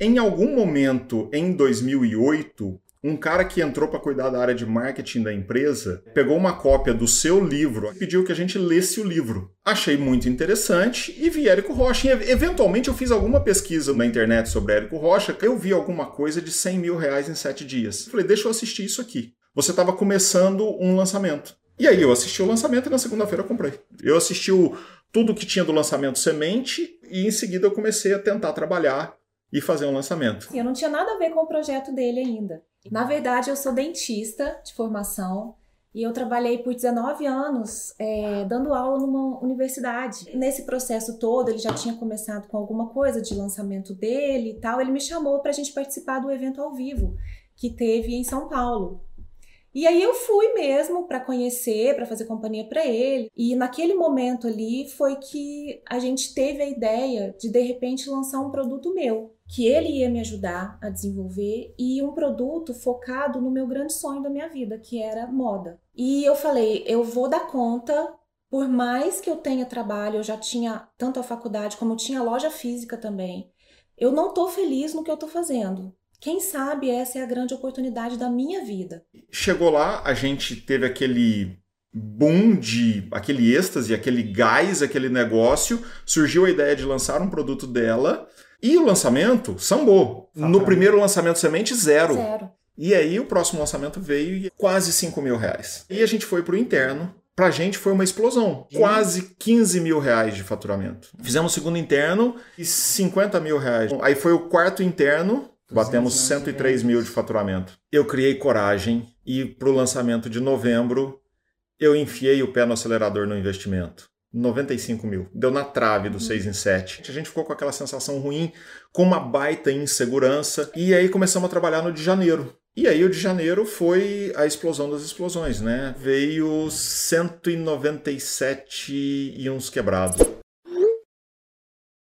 em algum momento em 2008, um cara que entrou para cuidar da área de marketing da empresa pegou uma cópia do seu livro e pediu que a gente lesse o livro. Achei muito interessante e vi Érico Rocha. E, eventualmente eu fiz alguma pesquisa na internet sobre Érico Rocha, eu vi alguma coisa de 100 mil reais em sete dias. Falei, deixa eu assistir isso aqui. Você estava começando um lançamento. E aí eu assisti o lançamento e na segunda-feira eu comprei. Eu assisti o, tudo que tinha do lançamento semente e em seguida eu comecei a tentar trabalhar e fazer um lançamento. Eu não tinha nada a ver com o projeto dele ainda. Na verdade, eu sou dentista de formação e eu trabalhei por 19 anos é, dando aula numa universidade. Nesse processo todo, ele já tinha começado com alguma coisa de lançamento dele e tal. Ele me chamou para a gente participar do evento ao vivo que teve em São Paulo. E aí eu fui mesmo para conhecer, para fazer companhia para ele. E naquele momento ali foi que a gente teve a ideia de de repente lançar um produto meu, que ele ia me ajudar a desenvolver e um produto focado no meu grande sonho da minha vida, que era moda. E eu falei, eu vou dar conta, por mais que eu tenha trabalho, eu já tinha tanto a faculdade como eu tinha loja física também. Eu não tô feliz no que eu tô fazendo. Quem sabe essa é a grande oportunidade da minha vida. Chegou lá, a gente teve aquele boom de aquele êxtase, aquele gás, aquele negócio, surgiu a ideia de lançar um produto dela e o lançamento sambou. No primeiro lançamento semente, zero. Zero. E aí o próximo lançamento veio e quase 5 mil reais. E a gente foi para o interno. Pra gente foi uma explosão. Quase 15 mil reais de faturamento. Fizemos o segundo interno e 50 mil reais. Aí foi o quarto interno, Batemos 103 mil de faturamento. Eu criei coragem e para o lançamento de novembro eu enfiei o pé no acelerador no investimento. 95 mil. Deu na trave do 6 em 7. A gente ficou com aquela sensação ruim, com uma baita insegurança. E aí começamos a trabalhar no de janeiro. E aí o de janeiro foi a explosão das explosões, né? Veio 197 e uns quebrados.